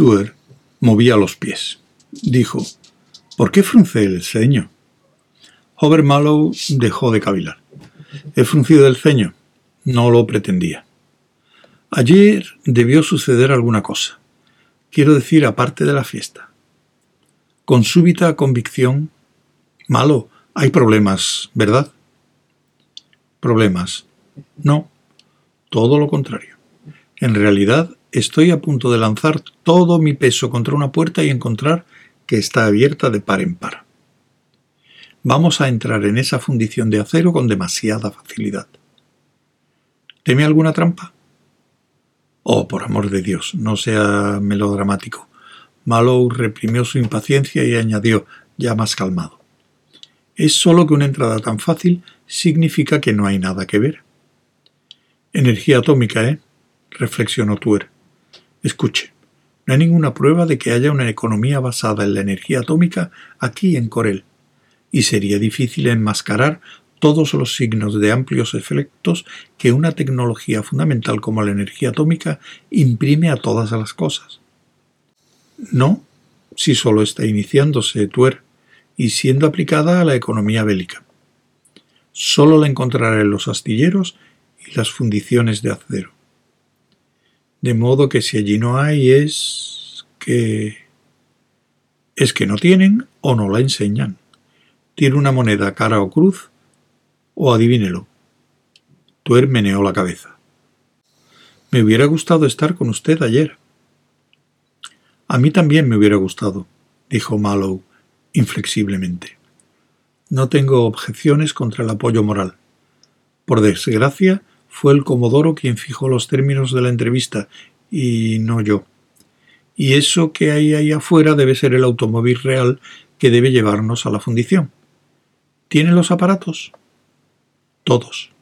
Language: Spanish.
Tuer movía los pies. Dijo, ¿por qué frunce el ceño? Hover Mallow dejó de cavilar. He fruncido el ceño. No lo pretendía. Ayer debió suceder alguna cosa. Quiero decir, aparte de la fiesta. Con súbita convicción, malo, hay problemas, ¿verdad? Problemas. No, todo lo contrario. En realidad, estoy a punto de lanzar todo mi peso contra una puerta y encontrar que está abierta de par en par. Vamos a entrar en esa fundición de acero con demasiada facilidad. ¿Teme alguna trampa? Oh, por amor de Dios, no sea melodramático. Mallow reprimió su impaciencia y añadió, ya más calmado. Es solo que una entrada tan fácil significa que no hay nada que ver. Energía atómica, ¿eh? reflexionó Tuer. Escuche, no hay ninguna prueba de que haya una economía basada en la energía atómica aquí en Corel, y sería difícil enmascarar todos los signos de amplios efectos que una tecnología fundamental como la energía atómica imprime a todas las cosas. No, si solo está iniciándose Tuer y siendo aplicada a la economía bélica. Solo la encontrará en los astilleros y las fundiciones de acero. De modo que si allí no hay es que... es que no tienen o no la enseñan. Tiene una moneda cara o cruz o adivínelo. Tuer meneó la cabeza. Me hubiera gustado estar con usted ayer. A mí también me hubiera gustado, dijo Mallow inflexiblemente. No tengo objeciones contra el apoyo moral. Por desgracia, fue el Comodoro quien fijó los términos de la entrevista y no yo. Y eso que hay ahí afuera debe ser el automóvil real que debe llevarnos a la fundición. ¿Tiene los aparatos? Todos.